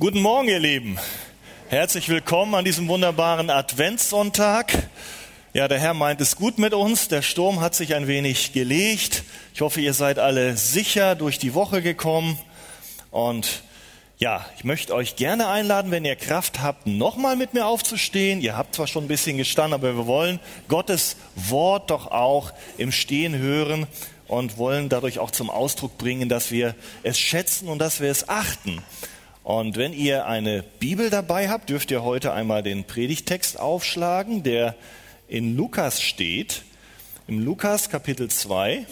Guten Morgen, ihr Lieben. Herzlich willkommen an diesem wunderbaren Adventssonntag. Ja, der Herr meint es gut mit uns. Der Sturm hat sich ein wenig gelegt. Ich hoffe, ihr seid alle sicher durch die Woche gekommen. Und ja, ich möchte euch gerne einladen, wenn ihr Kraft habt, nochmal mit mir aufzustehen. Ihr habt zwar schon ein bisschen gestanden, aber wir wollen Gottes Wort doch auch im Stehen hören und wollen dadurch auch zum Ausdruck bringen, dass wir es schätzen und dass wir es achten. Und wenn ihr eine Bibel dabei habt, dürft ihr heute einmal den Predigtext aufschlagen, der in Lukas steht, im Lukas Kapitel 2.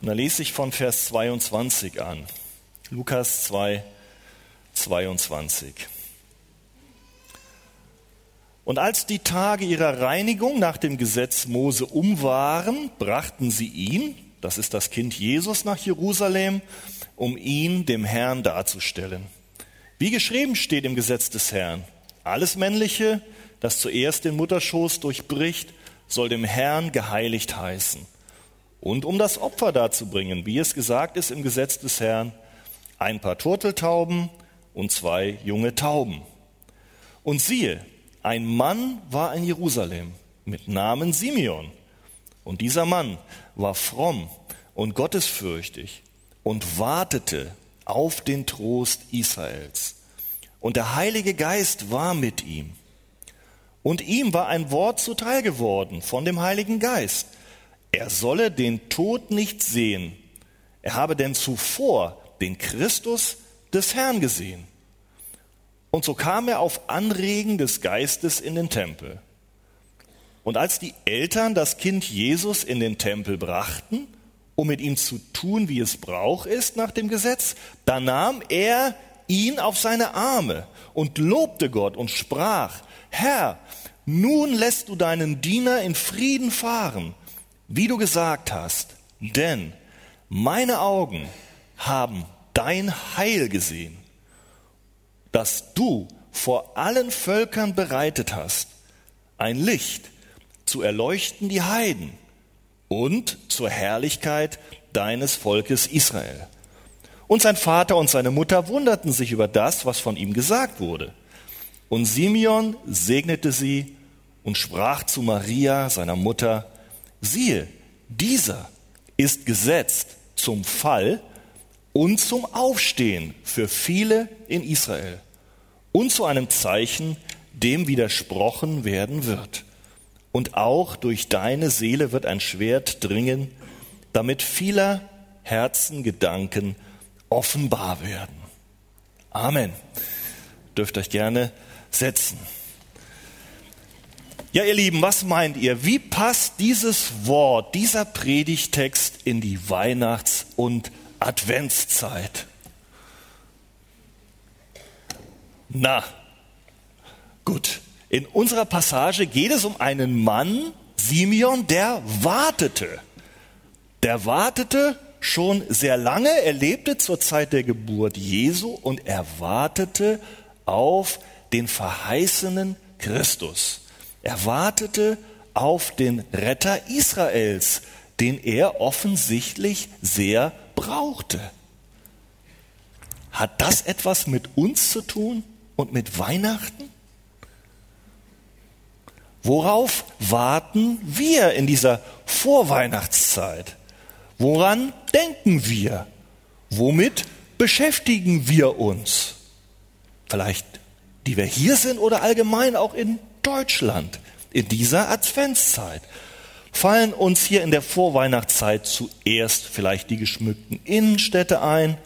Und da lese ich von Vers 22 an. Lukas 2, 22. Und als die Tage ihrer Reinigung nach dem Gesetz Mose um waren, brachten sie ihn, das ist das Kind Jesus, nach Jerusalem, um ihn dem Herrn darzustellen. Wie geschrieben steht im Gesetz des Herrn, alles Männliche, das zuerst den Mutterschoß durchbricht, soll dem Herrn geheiligt heißen. Und um das Opfer darzubringen, wie es gesagt ist im Gesetz des Herrn, ein paar Turteltauben und zwei junge Tauben. Und siehe, ein Mann war in Jerusalem mit Namen Simeon. Und dieser Mann war fromm und gottesfürchtig und wartete auf den Trost Israels. Und der Heilige Geist war mit ihm. Und ihm war ein Wort zuteil geworden von dem Heiligen Geist. Er solle den Tod nicht sehen. Er habe denn zuvor den Christus des Herrn gesehen. Und so kam er auf Anregen des Geistes in den Tempel. Und als die Eltern das Kind Jesus in den Tempel brachten, um mit ihm zu tun, wie es Brauch ist nach dem Gesetz, da nahm er ihn auf seine Arme und lobte Gott und sprach, Herr, nun lässt du deinen Diener in Frieden fahren, wie du gesagt hast, denn meine Augen haben dein Heil gesehen, das du vor allen Völkern bereitet hast, ein Licht zu erleuchten die Heiden und zur Herrlichkeit deines Volkes Israel. Und sein Vater und seine Mutter wunderten sich über das, was von ihm gesagt wurde. Und Simeon segnete sie und sprach zu Maria, seiner Mutter, siehe, dieser ist gesetzt zum Fall und zum Aufstehen für viele in Israel und zu einem Zeichen, dem widersprochen werden wird. Und auch durch deine Seele wird ein Schwert dringen, damit vieler Herzen Gedanken offenbar werden. Amen. Dürft euch gerne setzen. Ja, ihr Lieben, was meint ihr? Wie passt dieses Wort, dieser Predigtext in die Weihnachts- und Adventszeit? Na, gut. In unserer Passage geht es um einen Mann, Simeon, der wartete. Der wartete schon sehr lange. Er lebte zur Zeit der Geburt Jesu und er wartete auf den verheißenen Christus. Er wartete auf den Retter Israels, den er offensichtlich sehr brauchte. Hat das etwas mit uns zu tun und mit Weihnachten? Worauf warten wir in dieser Vorweihnachtszeit? Woran denken wir? Womit beschäftigen wir uns? Vielleicht die wir hier sind oder allgemein auch in Deutschland in dieser Adventszeit. Fallen uns hier in der Vorweihnachtszeit zuerst vielleicht die geschmückten Innenstädte ein,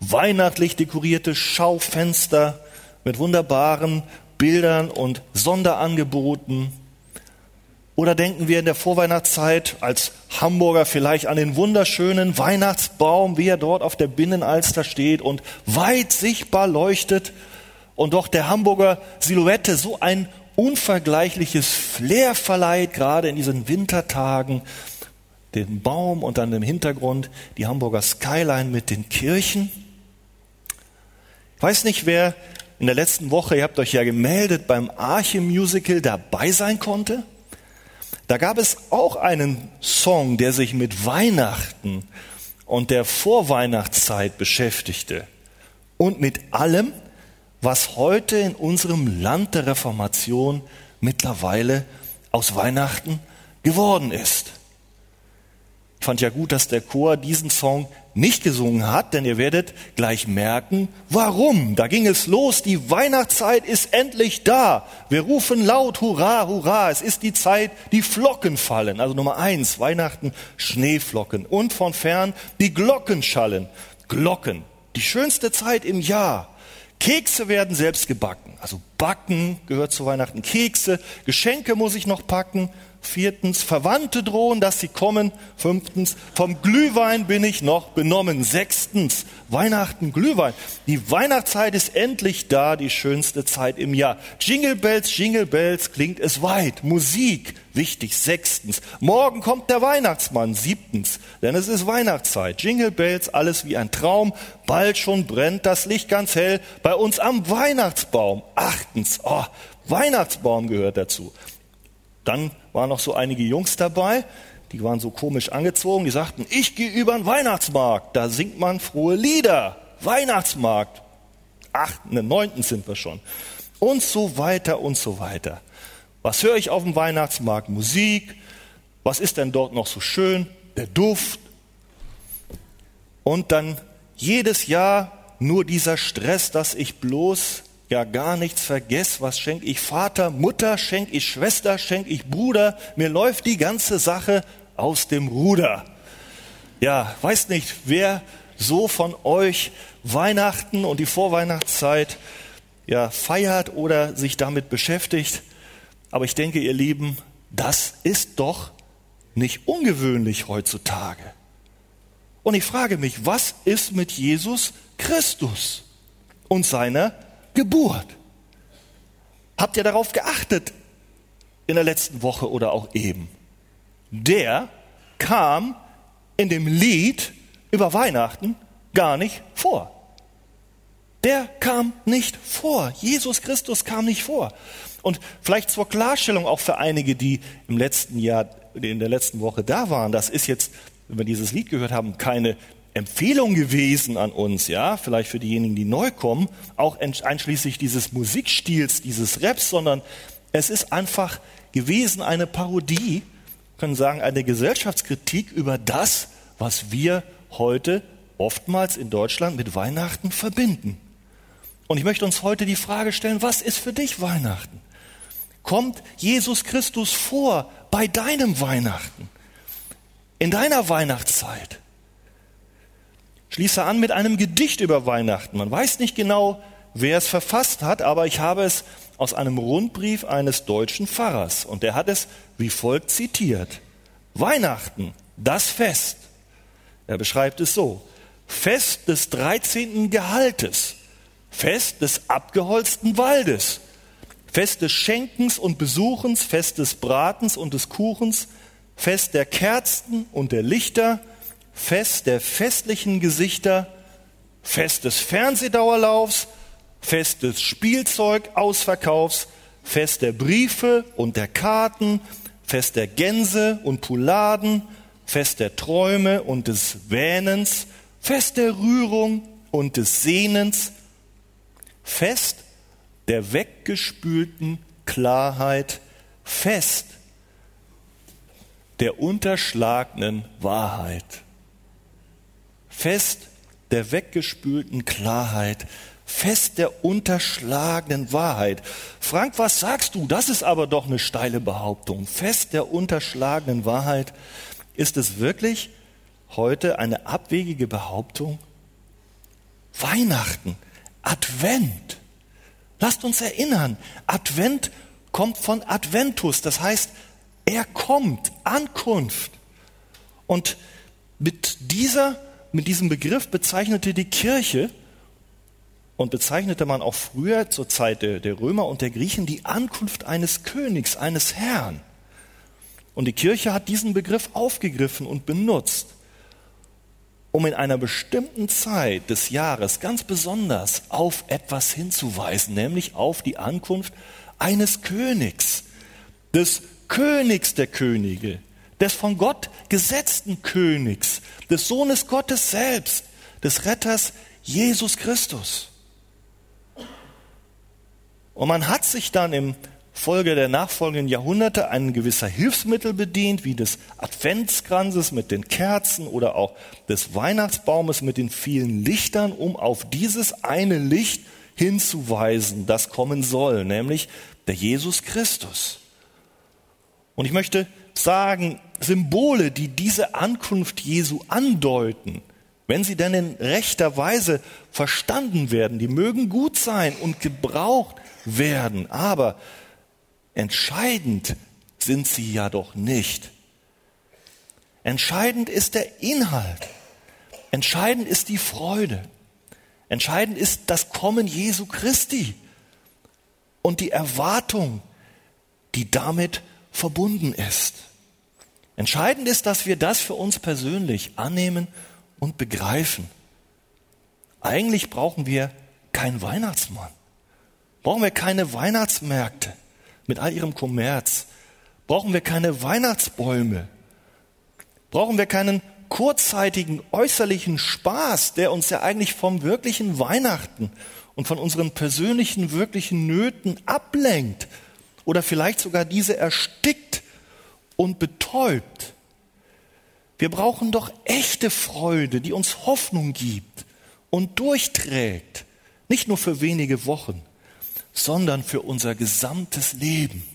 weihnachtlich dekorierte Schaufenster mit wunderbaren Bildern und Sonderangeboten, oder denken wir in der Vorweihnachtszeit als Hamburger vielleicht an den wunderschönen Weihnachtsbaum, wie er dort auf der Binnenalster steht und weit sichtbar leuchtet? Und doch der Hamburger Silhouette so ein unvergleichliches Flair verleiht, gerade in diesen Wintertagen, den Baum und dann im Hintergrund die Hamburger Skyline mit den Kirchen. Ich weiß nicht, wer in der letzten Woche, ihr habt euch ja gemeldet, beim Arche Musical dabei sein konnte. Da gab es auch einen Song, der sich mit Weihnachten und der Vorweihnachtszeit beschäftigte und mit allem, was heute in unserem Land der Reformation mittlerweile aus Weihnachten geworden ist. Ich fand ja gut, dass der Chor diesen Song nicht gesungen hat, denn ihr werdet gleich merken, warum. Da ging es los, die Weihnachtszeit ist endlich da. Wir rufen laut, hurra, hurra, es ist die Zeit, die Flocken fallen. Also Nummer eins, Weihnachten, Schneeflocken. Und von fern die Glocken schallen. Glocken, die schönste Zeit im Jahr. Kekse werden selbst gebacken. Also backen gehört zu Weihnachten. Kekse, Geschenke muss ich noch packen. Viertens, Verwandte drohen, dass sie kommen. Fünftens, vom Glühwein bin ich noch benommen. Sechstens, Weihnachten, Glühwein. Die Weihnachtszeit ist endlich da, die schönste Zeit im Jahr. Jingle Bells, Jingle Bells, klingt es weit. Musik, wichtig. Sechstens, morgen kommt der Weihnachtsmann. Siebtens, denn es ist Weihnachtszeit. Jingle Bells, alles wie ein Traum. Bald schon brennt das Licht ganz hell bei uns am Weihnachtsbaum. Achtens, oh, Weihnachtsbaum gehört dazu. Dann waren noch so einige Jungs dabei, die waren so komisch angezogen, die sagten, ich gehe über den Weihnachtsmarkt, da singt man frohe Lieder. Weihnachtsmarkt. Achten, ne, neunten sind wir schon. Und so weiter und so weiter. Was höre ich auf dem Weihnachtsmarkt? Musik. Was ist denn dort noch so schön? Der Duft. Und dann jedes Jahr nur dieser Stress, dass ich bloß ja gar nichts vergesse. Was schenke ich Vater, Mutter, schenke ich Schwester, schenke ich Bruder? Mir läuft die ganze Sache aus dem Ruder. Ja, weiß nicht, wer so von euch Weihnachten und die Vorweihnachtszeit ja feiert oder sich damit beschäftigt. Aber ich denke, ihr Lieben, das ist doch nicht ungewöhnlich heutzutage. Und ich frage mich, was ist mit Jesus Christus und seiner Geburt. Habt ihr darauf geachtet in der letzten Woche oder auch eben? Der kam in dem Lied über Weihnachten gar nicht vor. Der kam nicht vor. Jesus Christus kam nicht vor. Und vielleicht zur Klarstellung auch für einige, die im letzten Jahr, in der letzten Woche da waren, das ist jetzt, wenn wir dieses Lied gehört haben, keine Empfehlung gewesen an uns, ja, vielleicht für diejenigen, die neu kommen, auch einschließlich dieses Musikstils, dieses Raps, sondern es ist einfach gewesen eine Parodie, können sagen, eine Gesellschaftskritik über das, was wir heute oftmals in Deutschland mit Weihnachten verbinden. Und ich möchte uns heute die Frage stellen, was ist für dich Weihnachten? Kommt Jesus Christus vor bei deinem Weihnachten? In deiner Weihnachtszeit? Schließe an mit einem Gedicht über Weihnachten. Man weiß nicht genau, wer es verfasst hat, aber ich habe es aus einem Rundbrief eines deutschen Pfarrers und der hat es wie folgt zitiert. Weihnachten, das Fest. Er beschreibt es so. Fest des 13. Gehaltes, Fest des abgeholzten Waldes, Fest des Schenkens und Besuchens, Fest des Bratens und des Kuchens, Fest der Kerzen und der Lichter, Fest der festlichen Gesichter, Fest des Fernsehdauerlaufs, Fest des Spielzeugausverkaufs, Fest der Briefe und der Karten, Fest der Gänse und Pouladen, Fest der Träume und des Wähnens, Fest der Rührung und des Sehnens, Fest der weggespülten Klarheit, Fest der unterschlagenen Wahrheit. Fest der weggespülten Klarheit, Fest der unterschlagenen Wahrheit. Frank, was sagst du? Das ist aber doch eine steile Behauptung. Fest der unterschlagenen Wahrheit. Ist es wirklich heute eine abwegige Behauptung? Weihnachten, Advent. Lasst uns erinnern, Advent kommt von Adventus, das heißt, er kommt, Ankunft. Und mit dieser mit diesem Begriff bezeichnete die Kirche und bezeichnete man auch früher zur Zeit der, der Römer und der Griechen die Ankunft eines Königs, eines Herrn. Und die Kirche hat diesen Begriff aufgegriffen und benutzt, um in einer bestimmten Zeit des Jahres ganz besonders auf etwas hinzuweisen, nämlich auf die Ankunft eines Königs, des Königs der Könige, des von Gott gesetzten Königs, des Sohnes Gottes selbst, des Retters Jesus Christus. Und man hat sich dann im Folge der nachfolgenden Jahrhunderte ein gewisser Hilfsmittel bedient, wie des Adventskranzes mit den Kerzen oder auch des Weihnachtsbaumes mit den vielen Lichtern, um auf dieses eine Licht hinzuweisen, das kommen soll, nämlich der Jesus Christus. Und ich möchte sagen, Symbole, die diese Ankunft Jesu andeuten, wenn sie denn in rechter Weise verstanden werden, die mögen gut sein und gebraucht werden, aber entscheidend sind sie ja doch nicht. Entscheidend ist der Inhalt. Entscheidend ist die Freude. Entscheidend ist das Kommen Jesu Christi und die Erwartung, die damit verbunden ist. Entscheidend ist, dass wir das für uns persönlich annehmen und begreifen. Eigentlich brauchen wir keinen Weihnachtsmann. Brauchen wir keine Weihnachtsmärkte mit all ihrem Kommerz. Brauchen wir keine Weihnachtsbäume. Brauchen wir keinen kurzzeitigen äußerlichen Spaß, der uns ja eigentlich vom wirklichen Weihnachten und von unseren persönlichen, wirklichen Nöten ablenkt oder vielleicht sogar diese erstickt und betäubt. Wir brauchen doch echte Freude, die uns Hoffnung gibt und durchträgt, nicht nur für wenige Wochen, sondern für unser gesamtes Leben.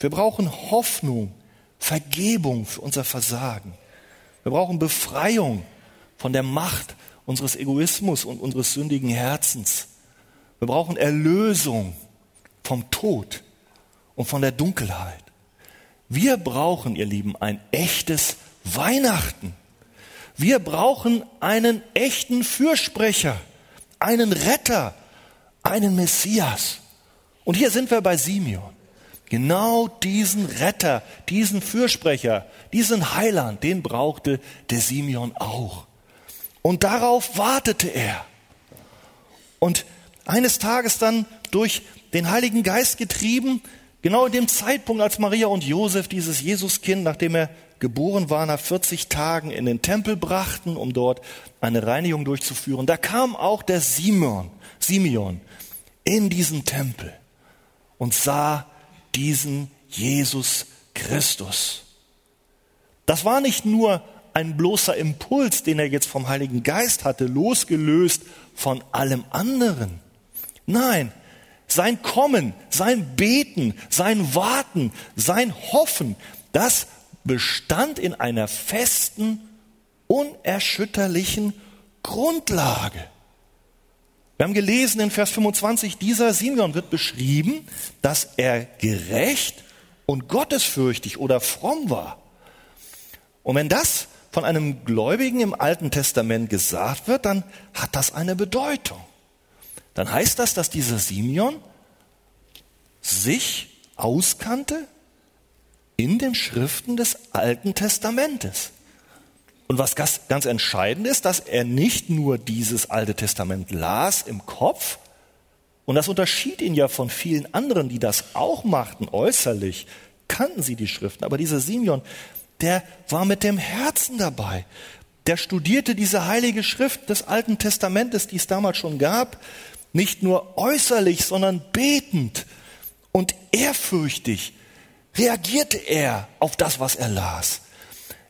Wir brauchen Hoffnung, Vergebung für unser Versagen. Wir brauchen Befreiung von der Macht unseres Egoismus und unseres sündigen Herzens. Wir brauchen Erlösung vom Tod und von der Dunkelheit. Wir brauchen, ihr Lieben, ein echtes Weihnachten. Wir brauchen einen echten Fürsprecher, einen Retter, einen Messias. Und hier sind wir bei Simeon. Genau diesen Retter, diesen Fürsprecher, diesen Heiland, den brauchte der Simeon auch. Und darauf wartete er. Und eines Tages dann durch den Heiligen Geist getrieben, genau in dem Zeitpunkt, als Maria und Josef dieses Jesuskind, nachdem er geboren war, nach 40 Tagen in den Tempel brachten, um dort eine Reinigung durchzuführen, da kam auch der Simeon, Simeon in diesen Tempel und sah diesen Jesus Christus. Das war nicht nur ein bloßer Impuls, den er jetzt vom Heiligen Geist hatte, losgelöst von allem anderen. Nein, sein Kommen, sein Beten, sein Warten, sein Hoffen, das bestand in einer festen, unerschütterlichen Grundlage. Wir haben gelesen in Vers 25, dieser Simeon wird beschrieben, dass er gerecht und gottesfürchtig oder fromm war. Und wenn das von einem Gläubigen im Alten Testament gesagt wird, dann hat das eine Bedeutung. Dann heißt das, dass dieser Simeon sich auskannte in den Schriften des Alten Testamentes. Und was ganz entscheidend ist, dass er nicht nur dieses Alte Testament las im Kopf, und das unterschied ihn ja von vielen anderen, die das auch machten, äußerlich kannten sie die Schriften, aber dieser Simeon, der war mit dem Herzen dabei. Der studierte diese heilige Schrift des Alten Testamentes, die es damals schon gab, nicht nur äußerlich, sondern betend und ehrfürchtig reagierte er auf das, was er las.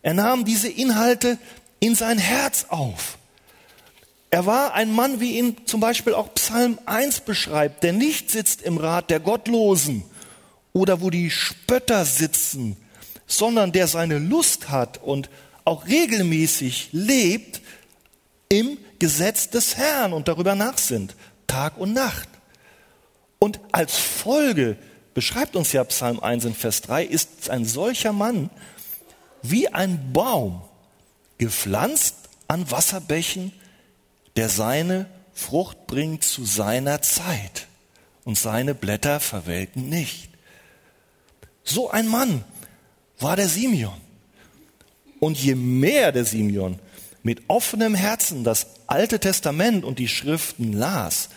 Er nahm diese Inhalte in sein Herz auf. Er war ein Mann, wie ihn zum Beispiel auch Psalm 1 beschreibt, der nicht sitzt im Rat der Gottlosen oder wo die Spötter sitzen, sondern der seine Lust hat und auch regelmäßig lebt im Gesetz des Herrn und darüber nachsinnt, Tag und Nacht. Und als Folge, beschreibt uns ja Psalm 1 in Vers 3, ist ein solcher Mann wie ein Baum, gepflanzt an Wasserbächen, der seine Frucht bringt zu seiner Zeit und seine Blätter verwelken nicht. So ein Mann war der Simeon. Und je mehr der Simeon mit offenem Herzen das Alte Testament und die Schriften las,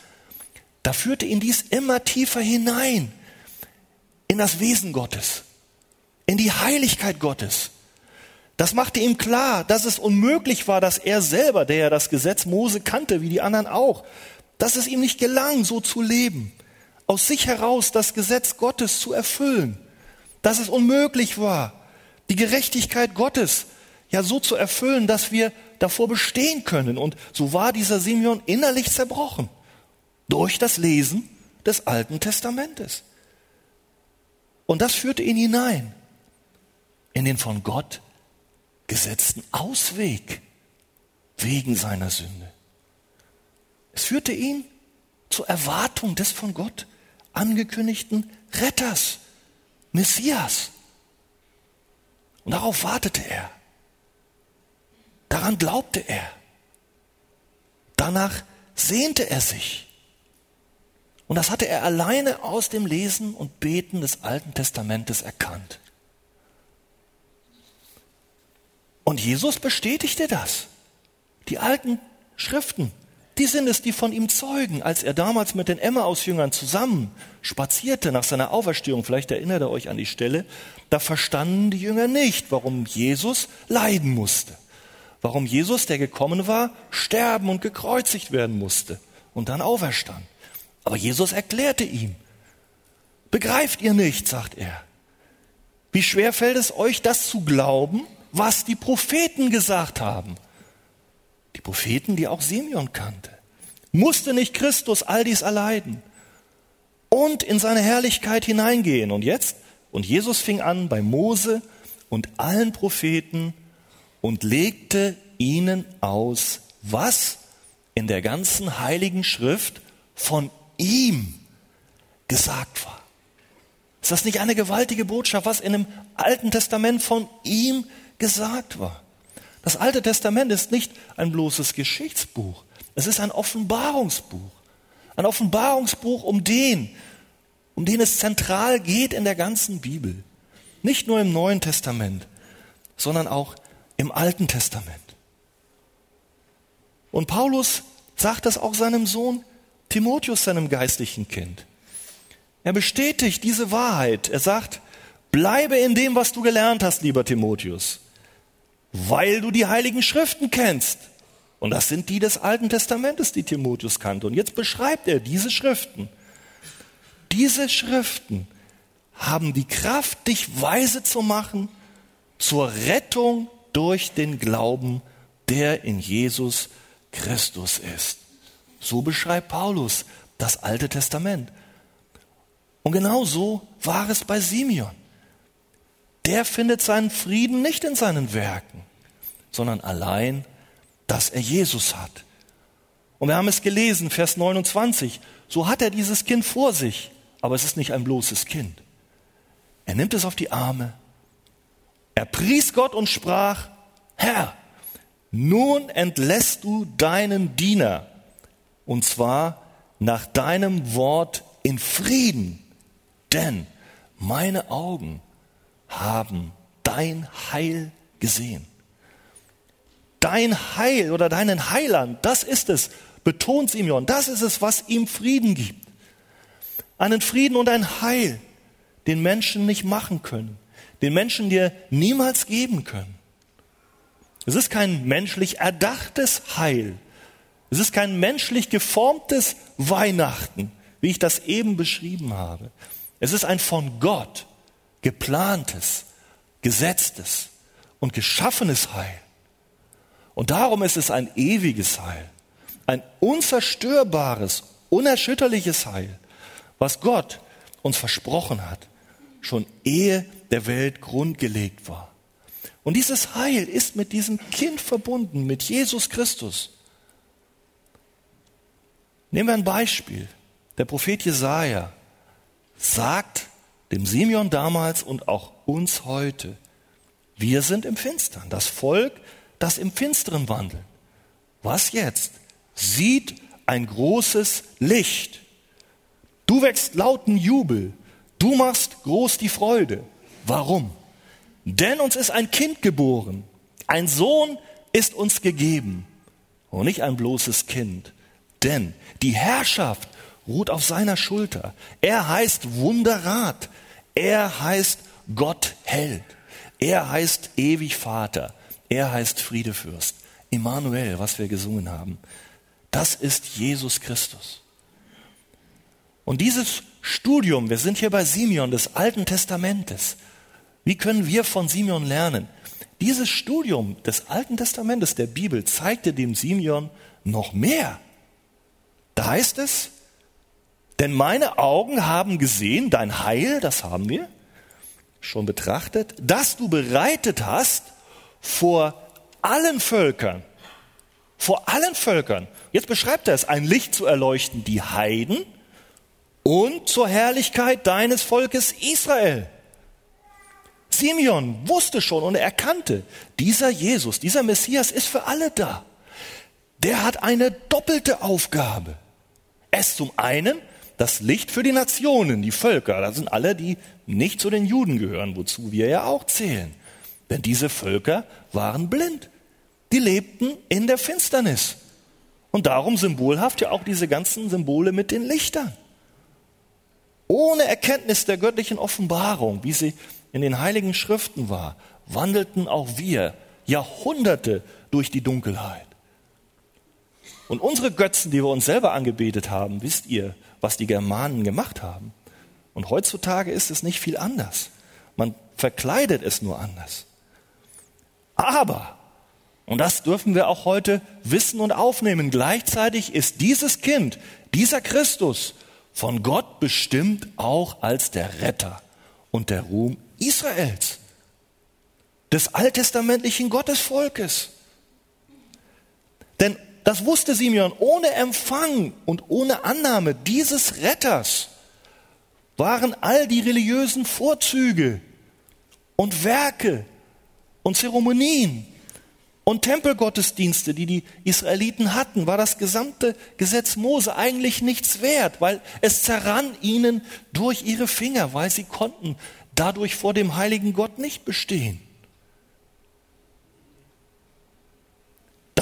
da führte ihn dies immer tiefer hinein in das Wesen Gottes, in die Heiligkeit Gottes. Das machte ihm klar, dass es unmöglich war, dass er selber, der ja das Gesetz Mose kannte, wie die anderen auch, dass es ihm nicht gelang, so zu leben, aus sich heraus das Gesetz Gottes zu erfüllen, dass es unmöglich war, die Gerechtigkeit Gottes ja so zu erfüllen, dass wir davor bestehen können. Und so war dieser Simeon innerlich zerbrochen durch das Lesen des Alten Testamentes. Und das führte ihn hinein in den von Gott gesetzten Ausweg wegen seiner Sünde. Es führte ihn zur Erwartung des von Gott angekündigten Retters, Messias. Und darauf wartete er. Daran glaubte er. Danach sehnte er sich. Und das hatte er alleine aus dem Lesen und Beten des Alten Testamentes erkannt. Und Jesus bestätigte das. Die alten Schriften, die sind es, die von ihm zeugen, als er damals mit den Emmaus-Jüngern zusammen spazierte nach seiner Auferstehung. Vielleicht erinnert ihr euch an die Stelle. Da verstanden die Jünger nicht, warum Jesus leiden musste. Warum Jesus, der gekommen war, sterben und gekreuzigt werden musste und dann auferstand. Aber Jesus erklärte ihm, begreift ihr nicht, sagt er. Wie schwer fällt es euch, das zu glauben, was die Propheten gesagt haben? Die Propheten, die auch Simeon kannte. Musste nicht Christus all dies erleiden und in seine Herrlichkeit hineingehen? Und jetzt? Und Jesus fing an bei Mose und allen Propheten und legte ihnen aus, was in der ganzen heiligen Schrift von ihm gesagt war. Ist das nicht eine gewaltige Botschaft, was in dem Alten Testament von ihm gesagt war? Das Alte Testament ist nicht ein bloßes Geschichtsbuch, es ist ein Offenbarungsbuch. Ein Offenbarungsbuch um den, um den es zentral geht in der ganzen Bibel. Nicht nur im Neuen Testament, sondern auch im Alten Testament. Und Paulus sagt das auch seinem Sohn Timotheus, seinem geistlichen Kind. Er bestätigt diese Wahrheit. Er sagt, bleibe in dem, was du gelernt hast, lieber Timotheus, weil du die heiligen Schriften kennst. Und das sind die des Alten Testamentes, die Timotheus kannte. Und jetzt beschreibt er diese Schriften. Diese Schriften haben die Kraft, dich weise zu machen zur Rettung durch den Glauben, der in Jesus Christus ist. So beschreibt Paulus das Alte Testament. Und genau so war es bei Simeon. Der findet seinen Frieden nicht in seinen Werken, sondern allein, dass er Jesus hat. Und wir haben es gelesen, Vers 29. So hat er dieses Kind vor sich, aber es ist nicht ein bloßes Kind. Er nimmt es auf die Arme. Er pries Gott und sprach, Herr, nun entlässt du deinen Diener, und zwar nach deinem Wort in Frieden, denn meine Augen haben dein Heil gesehen. Dein Heil oder deinen Heiland, das ist es, betont Simeon, das ist es, was ihm Frieden gibt. Einen Frieden und ein Heil, den Menschen nicht machen können, den Menschen dir niemals geben können. Es ist kein menschlich erdachtes Heil, es ist kein menschlich geformtes Weihnachten, wie ich das eben beschrieben habe. Es ist ein von Gott geplantes, gesetztes und geschaffenes Heil. Und darum ist es ein ewiges Heil, ein unzerstörbares, unerschütterliches Heil, was Gott uns versprochen hat, schon ehe der Welt grundgelegt war. Und dieses Heil ist mit diesem Kind verbunden, mit Jesus Christus. Nehmen wir ein Beispiel. Der Prophet Jesaja sagt dem Simeon damals und auch uns heute, wir sind im Finstern, das Volk, das im Finsteren wandelt. Was jetzt? Sieht ein großes Licht. Du wächst lauten Jubel. Du machst groß die Freude. Warum? Denn uns ist ein Kind geboren. Ein Sohn ist uns gegeben. Und nicht ein bloßes Kind. Denn die Herrschaft ruht auf seiner Schulter. Er heißt Wunderrat. Er heißt Gott Held. Er heißt ewig Vater. Er heißt Friedefürst. Immanuel, was wir gesungen haben. Das ist Jesus Christus. Und dieses Studium, wir sind hier bei Simeon des Alten Testamentes. Wie können wir von Simeon lernen? Dieses Studium des Alten Testamentes der Bibel zeigte dem Simeon noch mehr. Da heißt es, denn meine Augen haben gesehen dein Heil, das haben wir schon betrachtet, das du bereitet hast vor allen Völkern. Vor allen Völkern. Jetzt beschreibt er es, ein Licht zu erleuchten, die Heiden und zur Herrlichkeit deines Volkes Israel. Simeon wusste schon und erkannte, dieser Jesus, dieser Messias ist für alle da. Der hat eine doppelte Aufgabe. Es zum einen das Licht für die Nationen, die Völker. Das sind alle, die nicht zu den Juden gehören, wozu wir ja auch zählen. Denn diese Völker waren blind. Die lebten in der Finsternis. Und darum symbolhaft ja auch diese ganzen Symbole mit den Lichtern. Ohne Erkenntnis der göttlichen Offenbarung, wie sie in den heiligen Schriften war, wandelten auch wir Jahrhunderte durch die Dunkelheit. Und unsere Götzen, die wir uns selber angebetet haben, wisst ihr, was die Germanen gemacht haben. Und heutzutage ist es nicht viel anders. Man verkleidet es nur anders. Aber, und das dürfen wir auch heute wissen und aufnehmen, gleichzeitig ist dieses Kind, dieser Christus, von Gott bestimmt auch als der Retter und der Ruhm Israels, des alttestamentlichen Gottesvolkes. Denn das wusste Simeon, ohne Empfang und ohne Annahme dieses Retters waren all die religiösen Vorzüge und Werke und Zeremonien und Tempelgottesdienste, die die Israeliten hatten, war das gesamte Gesetz Mose eigentlich nichts wert, weil es zerrann ihnen durch ihre Finger, weil sie konnten dadurch vor dem heiligen Gott nicht bestehen.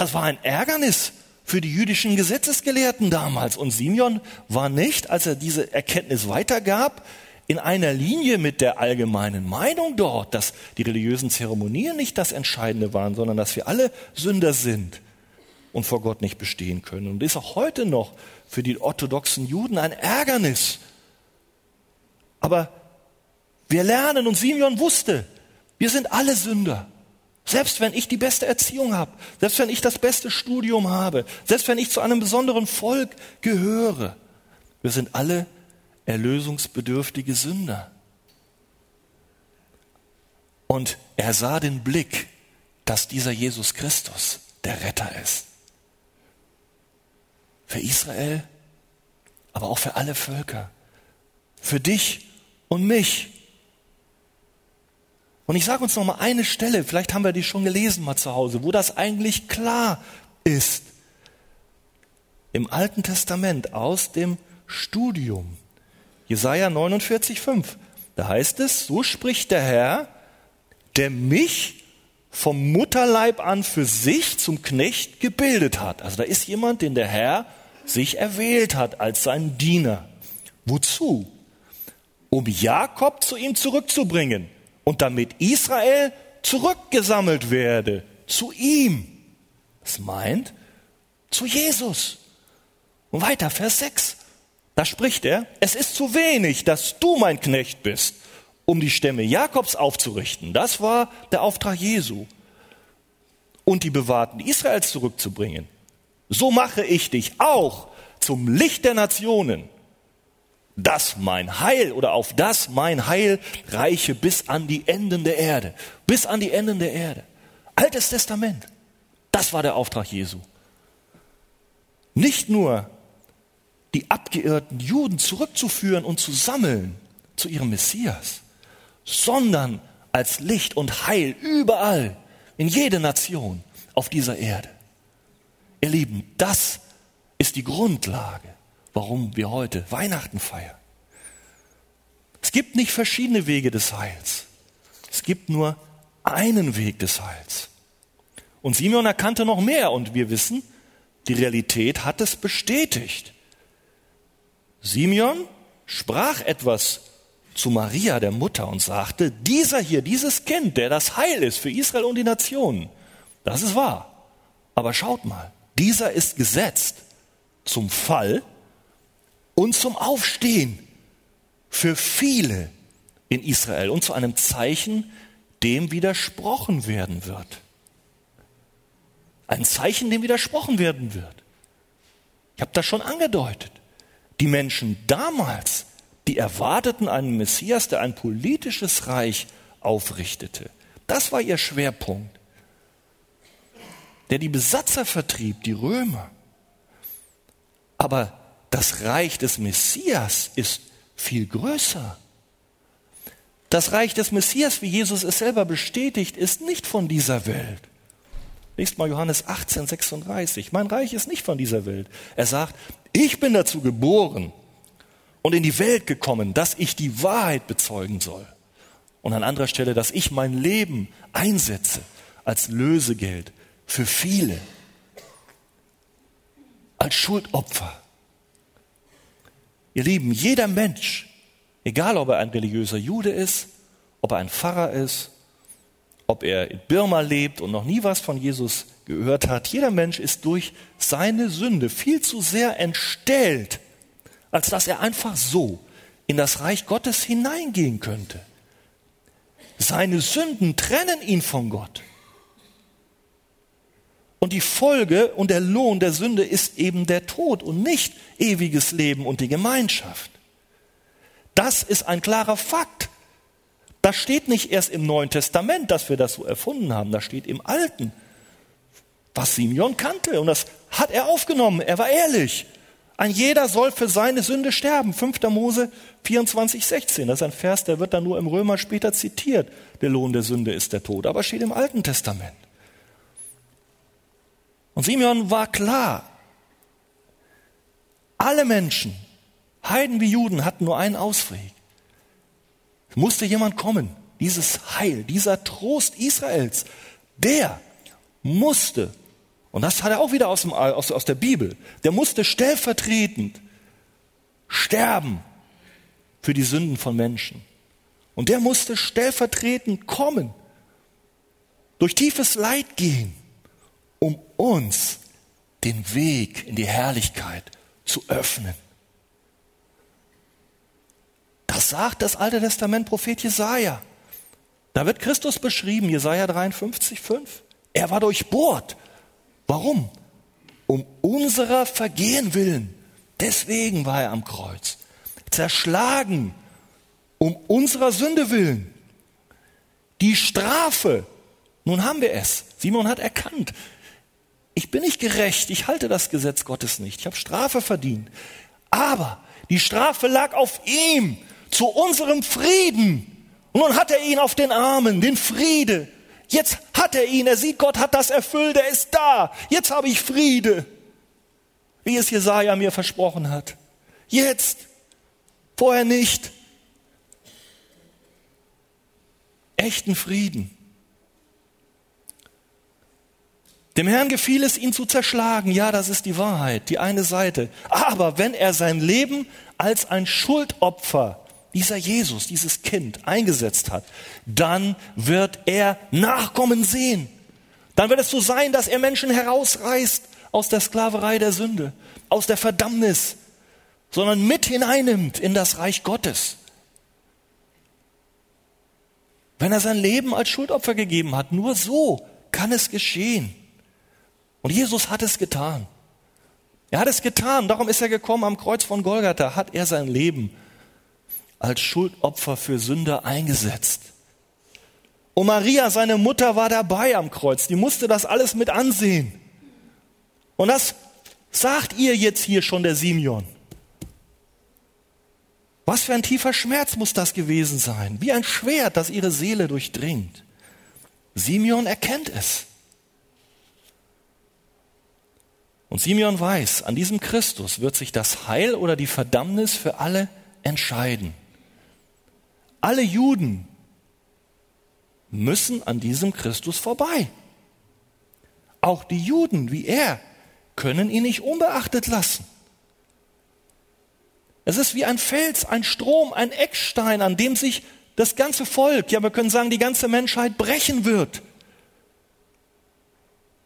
Das war ein Ärgernis für die jüdischen Gesetzesgelehrten damals. Und Simeon war nicht, als er diese Erkenntnis weitergab, in einer Linie mit der allgemeinen Meinung dort, dass die religiösen Zeremonien nicht das Entscheidende waren, sondern dass wir alle Sünder sind und vor Gott nicht bestehen können. Und ist auch heute noch für die orthodoxen Juden ein Ärgernis. Aber wir lernen und Simeon wusste, wir sind alle Sünder. Selbst wenn ich die beste Erziehung habe, selbst wenn ich das beste Studium habe, selbst wenn ich zu einem besonderen Volk gehöre, wir sind alle erlösungsbedürftige Sünder. Und er sah den Blick, dass dieser Jesus Christus der Retter ist. Für Israel, aber auch für alle Völker. Für dich und mich. Und ich sage uns noch mal eine Stelle, vielleicht haben wir die schon gelesen mal zu Hause, wo das eigentlich klar ist. Im Alten Testament aus dem Studium. Jesaja 49,5. Da heißt es, so spricht der Herr, der mich vom Mutterleib an für sich zum Knecht gebildet hat. Also da ist jemand, den der Herr sich erwählt hat als sein Diener. Wozu? Um Jakob zu ihm zurückzubringen und damit Israel zurückgesammelt werde zu ihm. Das meint zu Jesus. Und weiter, Vers 6. Da spricht er, es ist zu wenig, dass du mein Knecht bist, um die Stämme Jakobs aufzurichten. Das war der Auftrag Jesu. Und die Bewahrten Israels zurückzubringen. So mache ich dich auch zum Licht der Nationen dass mein Heil oder auf das mein Heil reiche bis an die Enden der Erde. Bis an die Enden der Erde. Altes Testament. Das war der Auftrag Jesu. Nicht nur die abgeirrten Juden zurückzuführen und zu sammeln zu ihrem Messias, sondern als Licht und Heil überall, in jede Nation auf dieser Erde. Ihr Lieben, das ist die Grundlage warum wir heute Weihnachten feiern. Es gibt nicht verschiedene Wege des Heils. Es gibt nur einen Weg des Heils. Und Simeon erkannte noch mehr und wir wissen, die Realität hat es bestätigt. Simeon sprach etwas zu Maria, der Mutter, und sagte, dieser hier, dieses Kind, der das Heil ist für Israel und die Nationen, das ist wahr. Aber schaut mal, dieser ist gesetzt zum Fall und zum Aufstehen für viele in Israel und zu einem Zeichen, dem widersprochen werden wird. Ein Zeichen, dem widersprochen werden wird. Ich habe das schon angedeutet. Die Menschen damals, die erwarteten einen Messias, der ein politisches Reich aufrichtete. Das war ihr Schwerpunkt. Der die Besatzer vertrieb, die Römer. Aber das Reich des Messias ist viel größer. Das Reich des Messias, wie Jesus es selber bestätigt, ist nicht von dieser Welt. Lest mal Johannes 18, 36. Mein Reich ist nicht von dieser Welt. Er sagt, ich bin dazu geboren und in die Welt gekommen, dass ich die Wahrheit bezeugen soll. Und an anderer Stelle, dass ich mein Leben einsetze als Lösegeld für viele, als Schuldopfer. Ihr Lieben, jeder Mensch, egal ob er ein religiöser Jude ist, ob er ein Pfarrer ist, ob er in Birma lebt und noch nie was von Jesus gehört hat, jeder Mensch ist durch seine Sünde viel zu sehr entstellt, als dass er einfach so in das Reich Gottes hineingehen könnte. Seine Sünden trennen ihn von Gott. Und die Folge und der Lohn der Sünde ist eben der Tod und nicht ewiges Leben und die Gemeinschaft. Das ist ein klarer Fakt. Das steht nicht erst im Neuen Testament, dass wir das so erfunden haben. Das steht im Alten, was Simeon kannte. Und das hat er aufgenommen. Er war ehrlich. Ein jeder soll für seine Sünde sterben. 5. Mose 24, 16. Das ist ein Vers, der wird dann nur im Römer später zitiert. Der Lohn der Sünde ist der Tod. Aber steht im Alten Testament. Und Simeon war klar, alle Menschen, Heiden wie Juden, hatten nur einen Ausweg. Es musste jemand kommen, dieses Heil, dieser Trost Israels, der musste, und das hat er auch wieder aus, dem, aus, aus der Bibel, der musste stellvertretend sterben für die Sünden von Menschen. Und der musste stellvertretend kommen, durch tiefes Leid gehen um uns den Weg in die Herrlichkeit zu öffnen. Das sagt das Alte Testament Prophet Jesaja. Da wird Christus beschrieben, Jesaja 53, 5. Er war durchbohrt. Warum? Um unserer Vergehen willen. Deswegen war er am Kreuz. Zerschlagen. Um unserer Sünde willen. Die Strafe. Nun haben wir es. Simon hat erkannt, ich bin nicht gerecht, ich halte das Gesetz Gottes nicht, ich habe Strafe verdient. Aber die Strafe lag auf ihm zu unserem Frieden. Und nun hat er ihn auf den Armen, den Friede. Jetzt hat er ihn, er sieht, Gott hat das erfüllt, er ist da. Jetzt habe ich Friede, wie es Jesaja mir versprochen hat. Jetzt, vorher nicht. Echten Frieden. Dem Herrn gefiel es, ihn zu zerschlagen. Ja, das ist die Wahrheit, die eine Seite. Aber wenn er sein Leben als ein Schuldopfer, dieser Jesus, dieses Kind, eingesetzt hat, dann wird er Nachkommen sehen. Dann wird es so sein, dass er Menschen herausreißt aus der Sklaverei der Sünde, aus der Verdammnis, sondern mit hineinnimmt in das Reich Gottes. Wenn er sein Leben als Schuldopfer gegeben hat, nur so kann es geschehen. Und Jesus hat es getan. Er hat es getan, darum ist er gekommen am Kreuz von Golgatha, hat er sein Leben als Schuldopfer für Sünder eingesetzt. Und Maria, seine Mutter, war dabei am Kreuz, die musste das alles mit ansehen. Und das sagt ihr jetzt hier schon der Simeon. Was für ein tiefer Schmerz muss das gewesen sein, wie ein Schwert, das ihre Seele durchdringt. Simeon erkennt es. Und Simeon weiß, an diesem Christus wird sich das Heil oder die Verdammnis für alle entscheiden. Alle Juden müssen an diesem Christus vorbei. Auch die Juden wie er können ihn nicht unbeachtet lassen. Es ist wie ein Fels, ein Strom, ein Eckstein, an dem sich das ganze Volk, ja wir können sagen die ganze Menschheit brechen wird.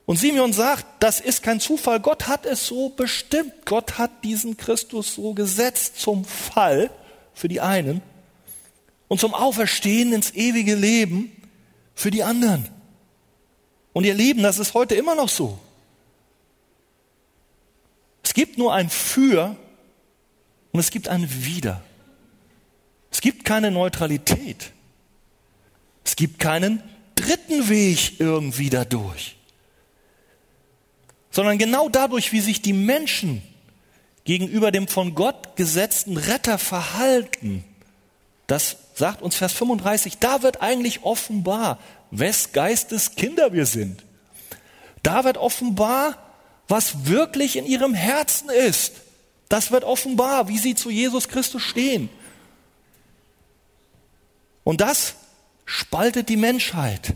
Und Simeon sagt, das ist kein Zufall, Gott hat es so bestimmt. Gott hat diesen Christus so gesetzt zum Fall für die einen und zum Auferstehen ins ewige Leben für die anderen. Und ihr Lieben, das ist heute immer noch so. Es gibt nur ein Für und es gibt ein Wider. Es gibt keine Neutralität. Es gibt keinen dritten Weg irgendwie dadurch. Sondern genau dadurch, wie sich die Menschen gegenüber dem von Gott gesetzten Retter verhalten, das sagt uns Vers 35, da wird eigentlich offenbar, wes Geistes Kinder wir sind. Da wird offenbar, was wirklich in ihrem Herzen ist. Das wird offenbar, wie sie zu Jesus Christus stehen. Und das spaltet die Menschheit.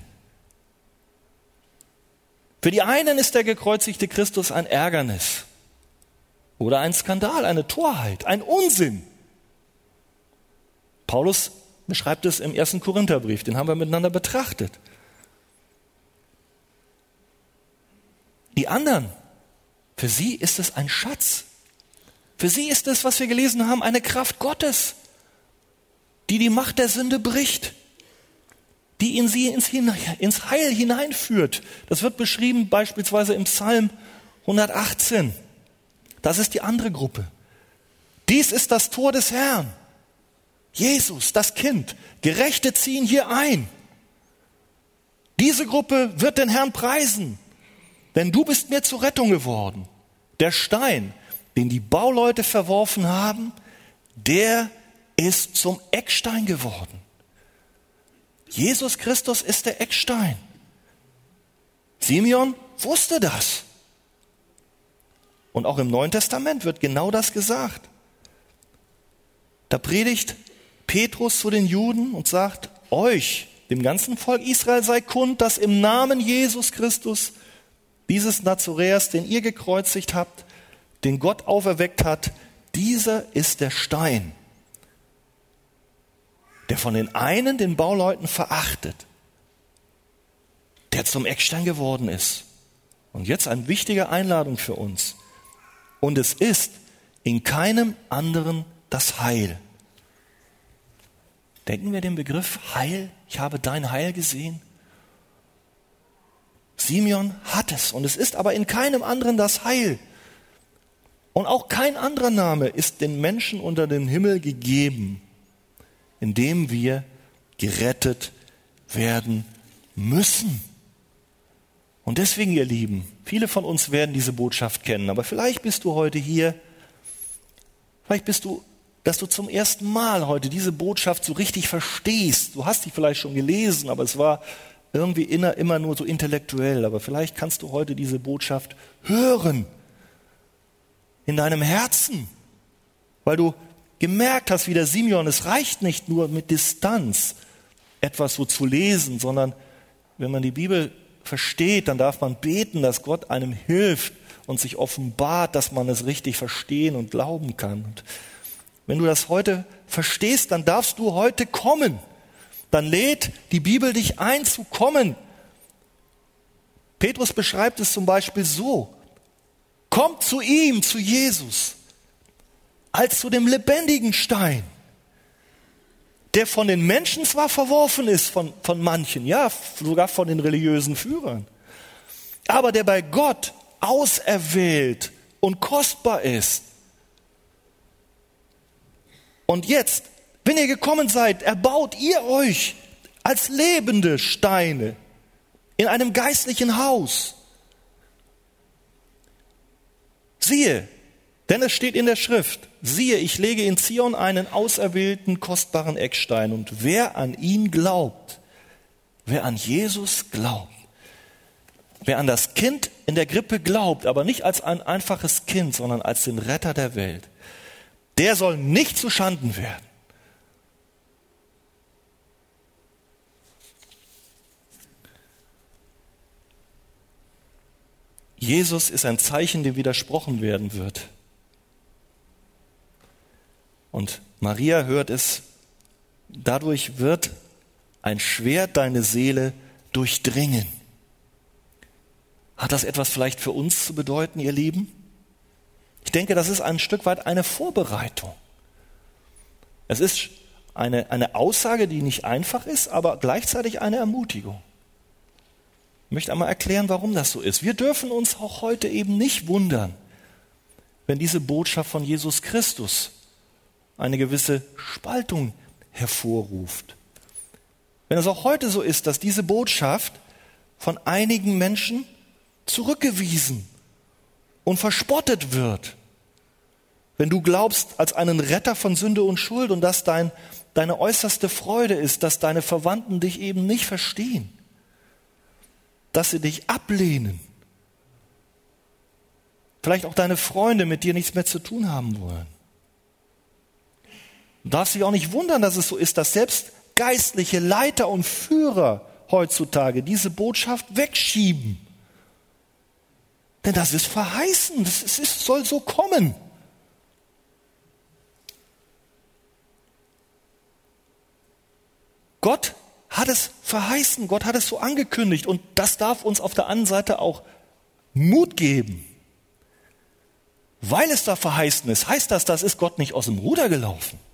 Für die einen ist der gekreuzigte Christus ein Ärgernis oder ein Skandal, eine Torheit, ein Unsinn. Paulus beschreibt es im ersten Korintherbrief, den haben wir miteinander betrachtet. Die anderen, für sie ist es ein Schatz. Für sie ist es, was wir gelesen haben, eine Kraft Gottes, die die Macht der Sünde bricht, die in sie ins, ins Heil hineinführt. Das wird beschrieben beispielsweise im Psalm 118. Das ist die andere Gruppe. Dies ist das Tor des Herrn. Jesus, das Kind, Gerechte ziehen hier ein. Diese Gruppe wird den Herrn preisen, denn du bist mir zur Rettung geworden. Der Stein, den die Bauleute verworfen haben, der ist zum Eckstein geworden. Jesus Christus ist der Eckstein. Simeon wusste das. Und auch im Neuen Testament wird genau das gesagt. Da predigt Petrus zu den Juden und sagt, euch, dem ganzen Volk Israel sei kund, dass im Namen Jesus Christus, dieses Nazoräers, den ihr gekreuzigt habt, den Gott auferweckt hat, dieser ist der Stein, der von den einen, den Bauleuten, verachtet, der zum Eckstein geworden ist. Und jetzt eine wichtige Einladung für uns. Und es ist in keinem anderen das Heil. Denken wir den Begriff Heil, ich habe dein Heil gesehen? Simeon hat es und es ist aber in keinem anderen das Heil. Und auch kein anderer Name ist den Menschen unter dem Himmel gegeben, in dem wir gerettet werden müssen. Und deswegen, ihr Lieben, viele von uns werden diese Botschaft kennen, aber vielleicht bist du heute hier, vielleicht bist du dass du zum ersten Mal heute diese Botschaft so richtig verstehst. Du hast die vielleicht schon gelesen, aber es war irgendwie immer nur so intellektuell. Aber vielleicht kannst du heute diese Botschaft hören in deinem Herzen, weil du gemerkt hast, wie der Simeon, es reicht nicht nur mit Distanz etwas so zu lesen, sondern wenn man die Bibel versteht, dann darf man beten, dass Gott einem hilft und sich offenbart, dass man es richtig verstehen und glauben kann. Und wenn du das heute verstehst, dann darfst du heute kommen. Dann lädt die Bibel dich ein zu kommen. Petrus beschreibt es zum Beispiel so. Kommt zu ihm, zu Jesus, als zu dem lebendigen Stein, der von den Menschen zwar verworfen ist, von, von manchen, ja, sogar von den religiösen Führern, aber der bei Gott auserwählt und kostbar ist. Und jetzt, wenn ihr gekommen seid, erbaut ihr euch als lebende Steine in einem geistlichen Haus. Siehe, denn es steht in der Schrift, siehe, ich lege in Zion einen auserwählten, kostbaren Eckstein und wer an ihn glaubt, wer an Jesus glaubt, wer an das Kind in der Grippe glaubt, aber nicht als ein einfaches Kind, sondern als den Retter der Welt, der soll nicht zu Schanden werden. Jesus ist ein Zeichen, dem widersprochen werden wird. Und Maria hört es, dadurch wird ein Schwert deine Seele durchdringen. Hat das etwas vielleicht für uns zu bedeuten, ihr Lieben? Ich denke, das ist ein Stück weit eine Vorbereitung. Es ist eine, eine Aussage, die nicht einfach ist, aber gleichzeitig eine Ermutigung. Ich möchte einmal erklären, warum das so ist. Wir dürfen uns auch heute eben nicht wundern, wenn diese Botschaft von Jesus Christus eine gewisse Spaltung hervorruft. Wenn es auch heute so ist, dass diese Botschaft von einigen Menschen zurückgewiesen und verspottet wird, wenn du glaubst als einen Retter von Sünde und Schuld und dass dein, deine äußerste Freude ist, dass deine Verwandten dich eben nicht verstehen, dass sie dich ablehnen, vielleicht auch deine Freunde mit dir nichts mehr zu tun haben wollen. Du darfst dich auch nicht wundern, dass es so ist, dass selbst geistliche Leiter und Führer heutzutage diese Botschaft wegschieben. Denn das ist verheißen, das ist, es soll so kommen. Gott hat es verheißen, Gott hat es so angekündigt und das darf uns auf der anderen Seite auch Mut geben. Weil es da verheißen ist, heißt das, das ist Gott nicht aus dem Ruder gelaufen.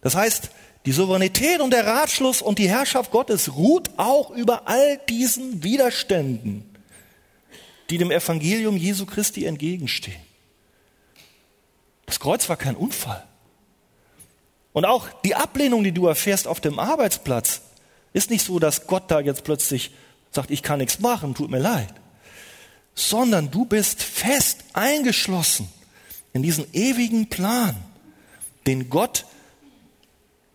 Das heißt, die Souveränität und der Ratschluss und die Herrschaft Gottes ruht auch über all diesen Widerständen, die dem Evangelium Jesu Christi entgegenstehen. Das Kreuz war kein Unfall. Und auch die Ablehnung, die du erfährst auf dem Arbeitsplatz, ist nicht so, dass Gott da jetzt plötzlich sagt, ich kann nichts machen, tut mir leid, sondern du bist fest eingeschlossen in diesen ewigen Plan, den Gott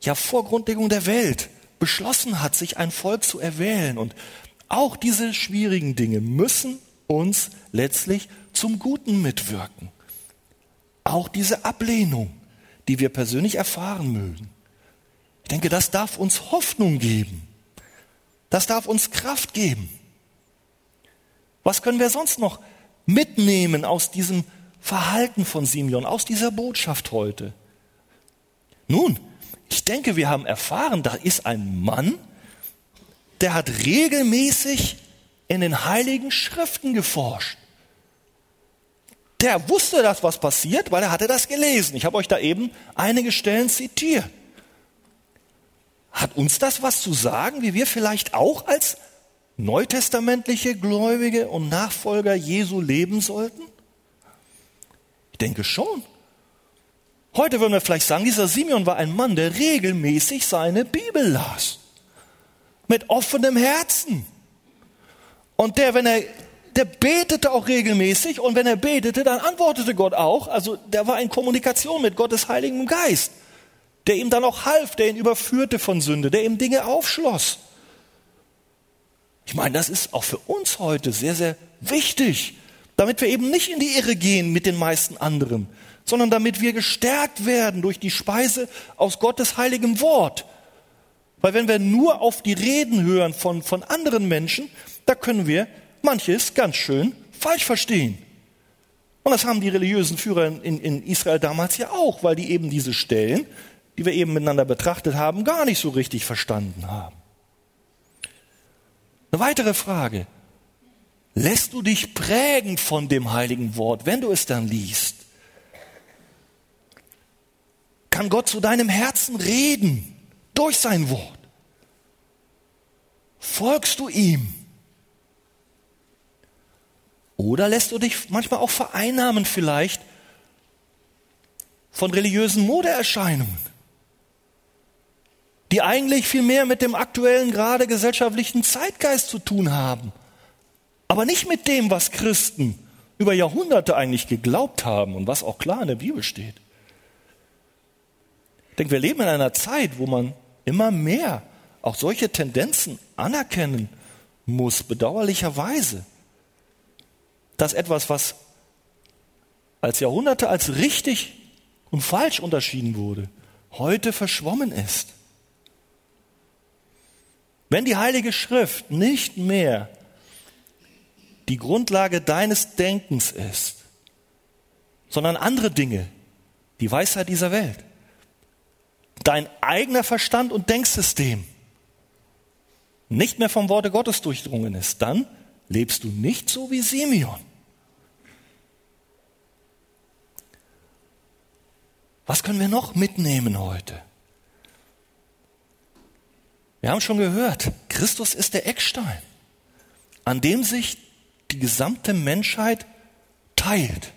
ja vor Grundlegung der Welt beschlossen hat, sich ein Volk zu erwählen. Und auch diese schwierigen Dinge müssen uns letztlich zum Guten mitwirken. Auch diese Ablehnung, die wir persönlich erfahren mögen. Ich denke, das darf uns Hoffnung geben. Das darf uns Kraft geben. Was können wir sonst noch mitnehmen aus diesem Verhalten von Simeon, aus dieser Botschaft heute? Nun, ich denke, wir haben erfahren, da ist ein Mann, der hat regelmäßig in den heiligen Schriften geforscht. Der wusste das, was passiert, weil er hatte das gelesen. Ich habe euch da eben einige Stellen zitiert. Hat uns das was zu sagen, wie wir vielleicht auch als neutestamentliche Gläubige und Nachfolger Jesu leben sollten? Ich denke schon. Heute würden wir vielleicht sagen, dieser Simeon war ein Mann, der regelmäßig seine Bibel las. Mit offenem Herzen. Und der, wenn er, der betete auch regelmäßig und wenn er betete, dann antwortete Gott auch. Also der war in Kommunikation mit Gottes Heiligem Geist, der ihm dann auch half, der ihn überführte von Sünde, der ihm Dinge aufschloss. Ich meine, das ist auch für uns heute sehr, sehr wichtig, damit wir eben nicht in die Irre gehen mit den meisten anderen, sondern damit wir gestärkt werden durch die Speise aus Gottes heiligem Wort. Weil wenn wir nur auf die Reden hören von, von anderen Menschen, da können wir manches ganz schön falsch verstehen. Und das haben die religiösen Führer in, in Israel damals ja auch, weil die eben diese Stellen, die wir eben miteinander betrachtet haben, gar nicht so richtig verstanden haben. Eine weitere Frage. Lässt du dich prägen von dem heiligen Wort, wenn du es dann liest? Kann Gott zu deinem Herzen reden durch sein Wort. Folgst du ihm? Oder lässt du dich manchmal auch vereinnahmen vielleicht von religiösen Modeerscheinungen, die eigentlich viel mehr mit dem aktuellen, gerade gesellschaftlichen Zeitgeist zu tun haben, aber nicht mit dem, was Christen über Jahrhunderte eigentlich geglaubt haben und was auch klar in der Bibel steht. Ich denke, wir leben in einer Zeit, wo man immer mehr auch solche Tendenzen anerkennen muss, bedauerlicherweise, dass etwas, was als Jahrhunderte als richtig und falsch unterschieden wurde, heute verschwommen ist. Wenn die Heilige Schrift nicht mehr die Grundlage deines Denkens ist, sondern andere Dinge, die Weisheit dieser Welt, dein eigener Verstand und Denksystem nicht mehr vom Worte Gottes durchdrungen ist, dann lebst du nicht so wie Simeon. Was können wir noch mitnehmen heute? Wir haben schon gehört, Christus ist der Eckstein, an dem sich die gesamte Menschheit teilt.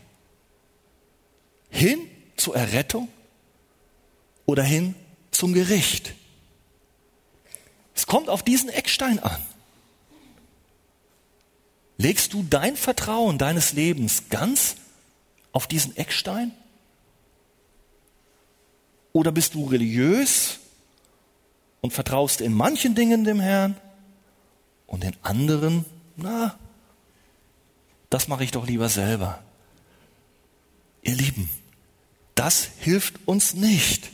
Hin zur Errettung oder hin zum Gericht. Es kommt auf diesen Eckstein an. Legst du dein Vertrauen deines Lebens ganz auf diesen Eckstein? Oder bist du religiös und vertraust in manchen Dingen dem Herrn und in anderen, na, das mache ich doch lieber selber. Ihr Lieben, das hilft uns nicht.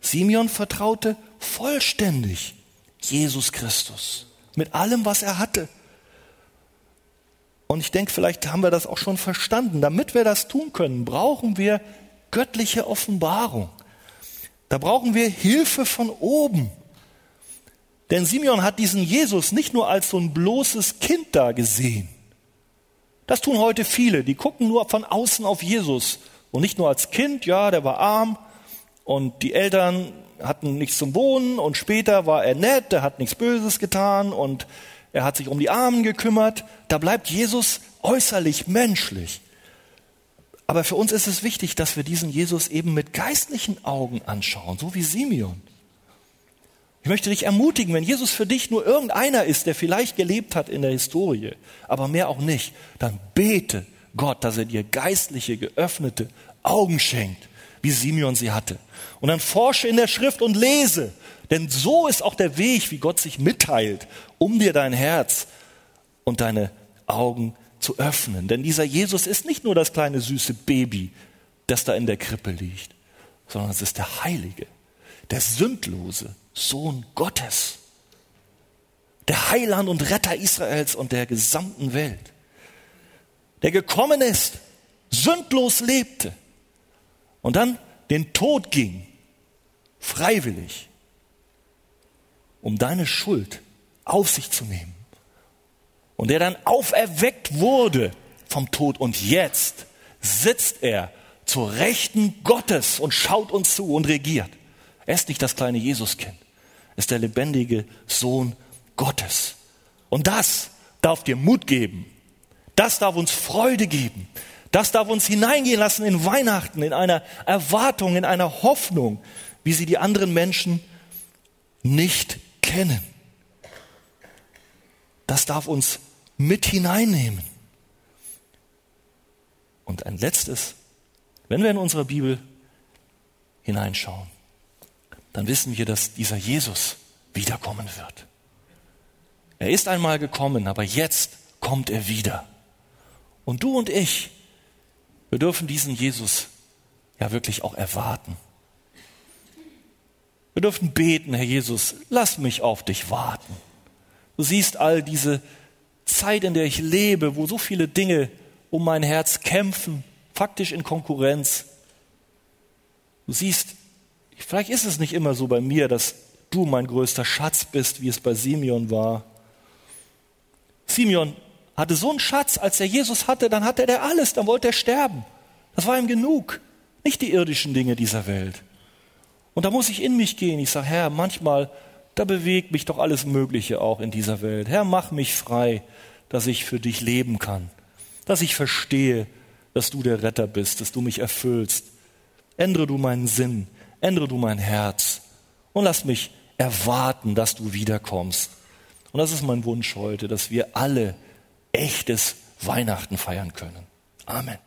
Simeon vertraute vollständig Jesus Christus mit allem, was er hatte. Und ich denke, vielleicht haben wir das auch schon verstanden. Damit wir das tun können, brauchen wir göttliche Offenbarung. Da brauchen wir Hilfe von oben. Denn Simeon hat diesen Jesus nicht nur als so ein bloßes Kind da gesehen. Das tun heute viele. Die gucken nur von außen auf Jesus. Und nicht nur als Kind, ja, der war arm und die Eltern hatten nichts zum Wohnen und später war er nett, der hat nichts Böses getan und er hat sich um die Armen gekümmert. Da bleibt Jesus äußerlich menschlich. Aber für uns ist es wichtig, dass wir diesen Jesus eben mit geistlichen Augen anschauen, so wie Simeon. Ich möchte dich ermutigen, wenn Jesus für dich nur irgendeiner ist, der vielleicht gelebt hat in der Historie, aber mehr auch nicht, dann bete Gott, dass er dir geistliche, geöffnete Augen schenkt, wie Simeon sie hatte. Und dann forsche in der Schrift und lese, denn so ist auch der Weg, wie Gott sich mitteilt, um dir dein Herz und deine Augen zu öffnen. Denn dieser Jesus ist nicht nur das kleine süße Baby, das da in der Krippe liegt, sondern es ist der Heilige, der sündlose Sohn Gottes, der Heiland und Retter Israels und der gesamten Welt, der gekommen ist, sündlos lebte und dann den Tod ging, freiwillig, um deine Schuld auf sich zu nehmen und der dann auferweckt wurde vom Tod und jetzt sitzt er zur Rechten Gottes und schaut uns zu und regiert. Er ist nicht das kleine Jesuskind, er ist der lebendige Sohn Gottes. Und das darf dir Mut geben. Das darf uns Freude geben. Das darf uns hineingehen lassen in Weihnachten, in einer Erwartung, in einer Hoffnung, wie sie die anderen Menschen nicht kennen. Das darf uns mit hineinnehmen. Und ein letztes, wenn wir in unsere Bibel hineinschauen, dann wissen wir, dass dieser Jesus wiederkommen wird. Er ist einmal gekommen, aber jetzt kommt er wieder. Und du und ich, wir dürfen diesen Jesus ja wirklich auch erwarten. Wir dürfen beten, Herr Jesus, lass mich auf dich warten. Du siehst all diese Zeit, in der ich lebe, wo so viele Dinge um mein Herz kämpfen, faktisch in Konkurrenz. Du siehst, vielleicht ist es nicht immer so bei mir, dass du mein größter Schatz bist, wie es bei Simeon war. Simeon hatte so einen Schatz, als er Jesus hatte, dann hatte er alles, dann wollte er sterben. Das war ihm genug, nicht die irdischen Dinge dieser Welt. Und da muss ich in mich gehen. Ich sage, Herr, manchmal da bewegt mich doch alles Mögliche auch in dieser Welt. Herr, mach mich frei, dass ich für dich leben kann, dass ich verstehe, dass du der Retter bist, dass du mich erfüllst. Ändere du meinen Sinn, ändere du mein Herz und lass mich erwarten, dass du wiederkommst. Und das ist mein Wunsch heute, dass wir alle echtes Weihnachten feiern können. Amen.